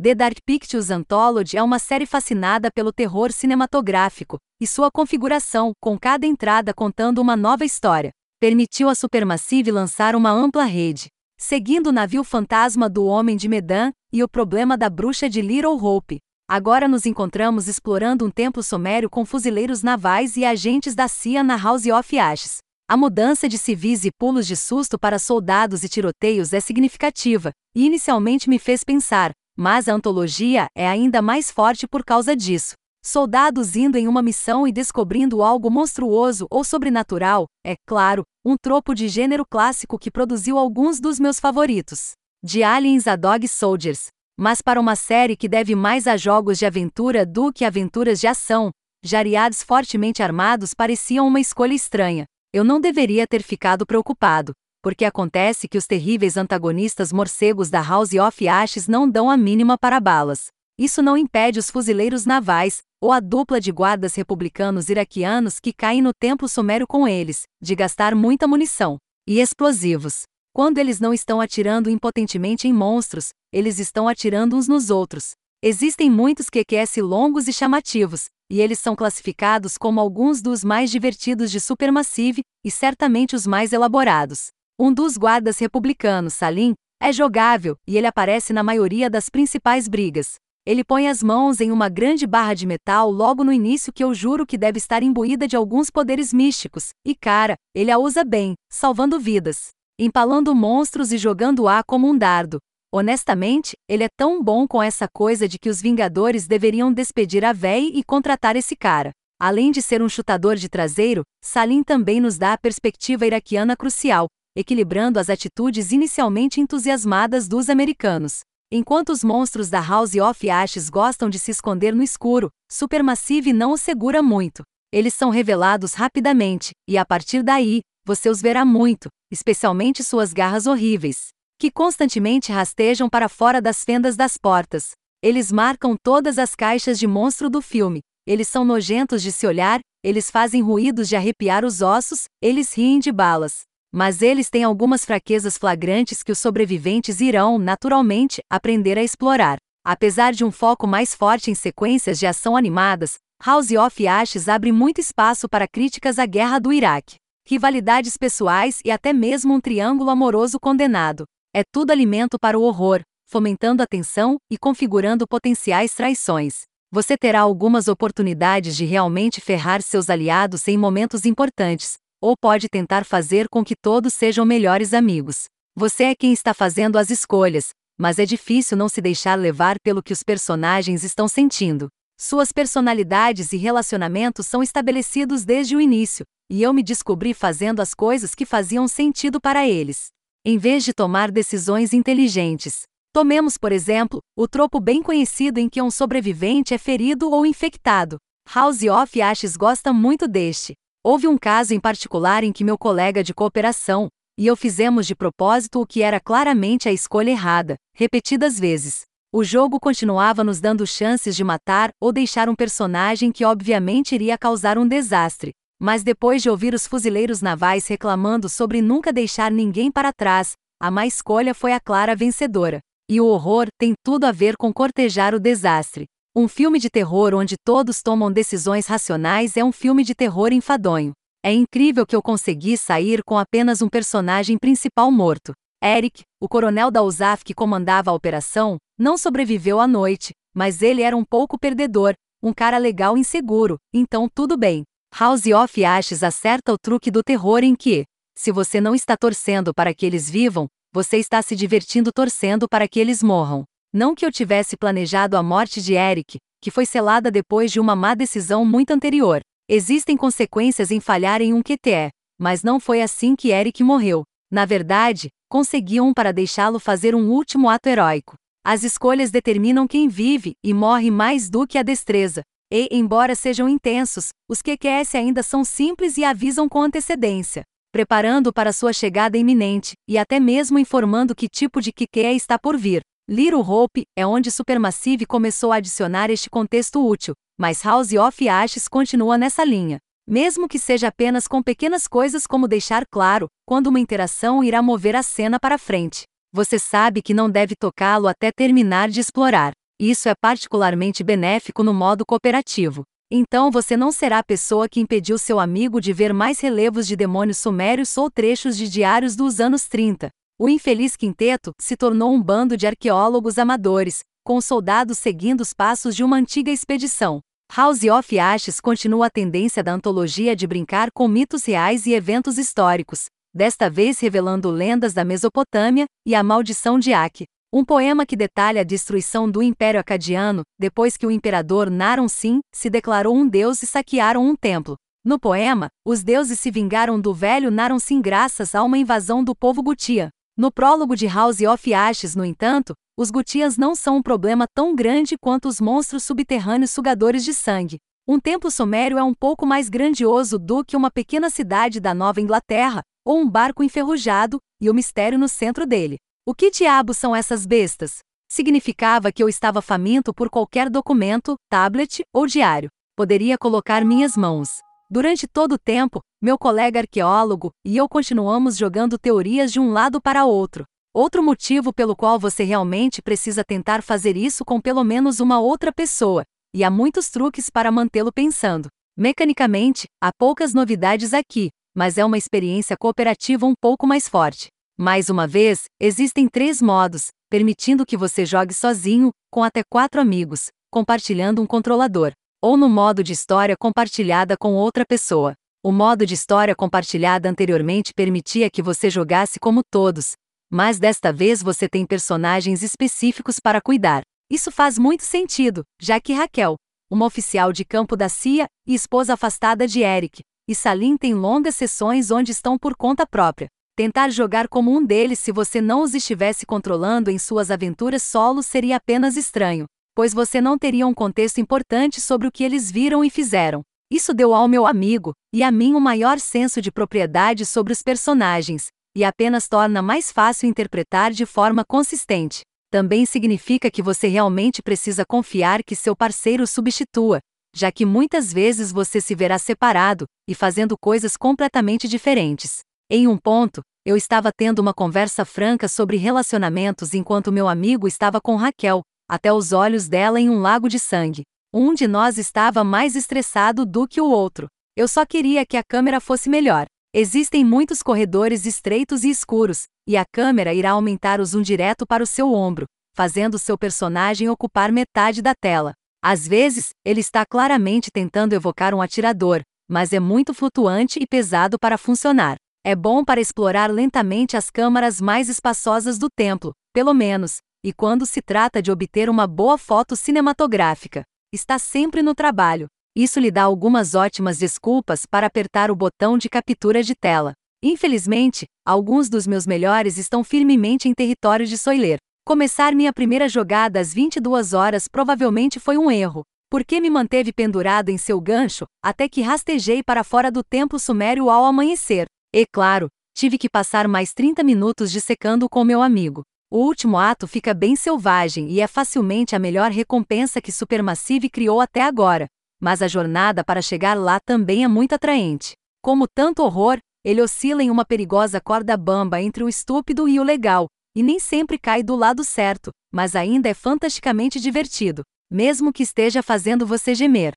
The Dark Pictures Anthology é uma série fascinada pelo terror cinematográfico, e sua configuração, com cada entrada contando uma nova história, permitiu a Supermassive lançar uma ampla rede, seguindo o navio fantasma do Homem de Medan e o problema da bruxa de Little Hope. Agora nos encontramos explorando um templo sumério com fuzileiros navais e agentes da CIA na House of Ashes. A mudança de civis e pulos de susto para soldados e tiroteios é significativa, e inicialmente me fez pensar, mas a antologia é ainda mais forte por causa disso. Soldados indo em uma missão e descobrindo algo monstruoso ou sobrenatural, é claro, um tropo de gênero clássico que produziu alguns dos meus favoritos. De Aliens a Dog Soldiers. Mas para uma série que deve mais a jogos de aventura do que aventuras de ação, Jariads fortemente armados pareciam uma escolha estranha. Eu não deveria ter ficado preocupado, porque acontece que os terríveis antagonistas morcegos da House of Ashes não dão a mínima para balas. Isso não impede os fuzileiros navais, ou a dupla de guardas republicanos iraquianos que caem no templo sumério com eles, de gastar muita munição e explosivos. Quando eles não estão atirando impotentemente em monstros, eles estão atirando uns nos outros. Existem muitos QQS longos e chamativos, e eles são classificados como alguns dos mais divertidos de Supermassive, e certamente os mais elaborados. Um dos guardas republicanos, Salim, é jogável e ele aparece na maioria das principais brigas. Ele põe as mãos em uma grande barra de metal logo no início que eu juro que deve estar imbuída de alguns poderes místicos, e cara, ele a usa bem, salvando vidas, empalando monstros e jogando-a como um dardo. Honestamente, ele é tão bom com essa coisa de que os Vingadores deveriam despedir a véi e contratar esse cara. Além de ser um chutador de traseiro, Salim também nos dá a perspectiva iraquiana crucial, equilibrando as atitudes inicialmente entusiasmadas dos americanos. Enquanto os monstros da House of Ashes gostam de se esconder no escuro, Supermassive não os segura muito. Eles são revelados rapidamente, e a partir daí, você os verá muito, especialmente suas garras horríveis, que constantemente rastejam para fora das fendas das portas. Eles marcam todas as caixas de monstro do filme. Eles são nojentos de se olhar, eles fazem ruídos de arrepiar os ossos, eles riem de balas. Mas eles têm algumas fraquezas flagrantes que os sobreviventes irão, naturalmente, aprender a explorar. Apesar de um foco mais forte em sequências de ação animadas, House of Ashes abre muito espaço para críticas à guerra do Iraque, rivalidades pessoais e até mesmo um triângulo amoroso condenado. É tudo alimento para o horror, fomentando a tensão e configurando potenciais traições. Você terá algumas oportunidades de realmente ferrar seus aliados em momentos importantes, ou pode tentar fazer com que todos sejam melhores amigos. Você é quem está fazendo as escolhas, mas é difícil não se deixar levar pelo que os personagens estão sentindo. Suas personalidades e relacionamentos são estabelecidos desde o início, e eu me descobri fazendo as coisas que faziam sentido para eles. Em vez de tomar decisões inteligentes. Tomemos, por exemplo, o tropo bem conhecido em que um sobrevivente é ferido ou infectado. House of Ashes gosta muito deste. Houve um caso em particular em que meu colega de cooperação e eu fizemos de propósito o que era claramente a escolha errada, repetidas vezes. O jogo continuava nos dando chances de matar ou deixar um personagem que obviamente iria causar um desastre. Mas depois de ouvir os fuzileiros navais reclamando sobre nunca deixar ninguém para trás, a má escolha foi a clara vencedora. E o horror tem tudo a ver com cortejar o desastre. Um filme de terror onde todos tomam decisões racionais é um filme de terror enfadonho. É incrível que eu consegui sair com apenas um personagem principal morto. Eric, o coronel da USAF que comandava a operação, não sobreviveu à noite, mas ele era um pouco perdedor, um cara legal e inseguro, então tudo bem. House of Ashes acerta o truque do terror em que, se você não está torcendo para que eles vivam, você está se divertindo torcendo para que eles morram. Não que eu tivesse planejado a morte de Eric, que foi selada depois de uma má decisão muito anterior. Existem consequências em falhar em um QTE, mas não foi assim que Eric morreu. Na verdade, conseguiam para deixá-lo fazer um último ato heróico. As escolhas determinam quem vive e morre mais do que a destreza. E, embora sejam intensos, os QQS ainda são simples e avisam com antecedência, preparando para sua chegada iminente, e até mesmo informando que tipo de QQE está por vir. Little Hope é onde Supermassive começou a adicionar este contexto útil, mas House of Ashes continua nessa linha. Mesmo que seja apenas com pequenas coisas como deixar claro quando uma interação irá mover a cena para frente. Você sabe que não deve tocá-lo até terminar de explorar. Isso é particularmente benéfico no modo cooperativo. Então você não será a pessoa que impediu seu amigo de ver mais relevos de demônios sumérios ou trechos de diários dos anos 30. O infeliz quinteto se tornou um bando de arqueólogos amadores, com soldados seguindo os passos de uma antiga expedição. House of Ashes continua a tendência da antologia de brincar com mitos reais e eventos históricos, desta vez revelando lendas da Mesopotâmia e a maldição de Ak, um poema que detalha a destruição do Império Acadiano, depois que o imperador Naram Sin se declarou um deus e saquearam um templo. No poema, os deuses se vingaram do velho Naram Sin graças a uma invasão do povo Gutia. No prólogo de House of Ashes, no entanto, os Gutias não são um problema tão grande quanto os monstros subterrâneos sugadores de sangue. Um templo sumério é um pouco mais grandioso do que uma pequena cidade da Nova Inglaterra, ou um barco enferrujado, e o mistério no centro dele. O que diabo são essas bestas? Significava que eu estava faminto por qualquer documento, tablet ou diário. Poderia colocar minhas mãos. Durante todo o tempo, meu colega arqueólogo e eu continuamos jogando teorias de um lado para outro. Outro motivo pelo qual você realmente precisa tentar fazer isso com pelo menos uma outra pessoa, e há muitos truques para mantê-lo pensando. Mecanicamente, há poucas novidades aqui, mas é uma experiência cooperativa um pouco mais forte. Mais uma vez, existem três modos, permitindo que você jogue sozinho, com até quatro amigos, compartilhando um controlador, ou no modo de história compartilhada com outra pessoa. O modo de história compartilhada anteriormente permitia que você jogasse como todos, mas desta vez você tem personagens específicos para cuidar. Isso faz muito sentido, já que Raquel, uma oficial de campo da CIA e esposa afastada de Eric, e Salim têm longas sessões onde estão por conta própria. Tentar jogar como um deles se você não os estivesse controlando em suas aventuras solo seria apenas estranho, pois você não teria um contexto importante sobre o que eles viram e fizeram. Isso deu ao meu amigo e a mim um maior senso de propriedade sobre os personagens, e apenas torna mais fácil interpretar de forma consistente. Também significa que você realmente precisa confiar que seu parceiro substitua, já que muitas vezes você se verá separado e fazendo coisas completamente diferentes. Em um ponto, eu estava tendo uma conversa franca sobre relacionamentos enquanto meu amigo estava com Raquel, até os olhos dela em um lago de sangue. Um de nós estava mais estressado do que o outro. Eu só queria que a câmera fosse melhor. Existem muitos corredores estreitos e escuros, e a câmera irá aumentar o zoom direto para o seu ombro, fazendo seu personagem ocupar metade da tela. Às vezes, ele está claramente tentando evocar um atirador, mas é muito flutuante e pesado para funcionar. É bom para explorar lentamente as câmaras mais espaçosas do templo, pelo menos, e quando se trata de obter uma boa foto cinematográfica. Está sempre no trabalho. Isso lhe dá algumas ótimas desculpas para apertar o botão de captura de tela. Infelizmente, alguns dos meus melhores estão firmemente em território de Soiler. Começar minha primeira jogada às 22 horas provavelmente foi um erro, porque me manteve pendurado em seu gancho até que rastejei para fora do templo sumério ao amanhecer. E claro, tive que passar mais 30 minutos dissecando com meu amigo. O último ato fica bem selvagem e é facilmente a melhor recompensa que Supermassive criou até agora. Mas a jornada para chegar lá também é muito atraente. Como tanto horror, ele oscila em uma perigosa corda bamba entre o estúpido e o legal, e nem sempre cai do lado certo, mas ainda é fantasticamente divertido, mesmo que esteja fazendo você gemer.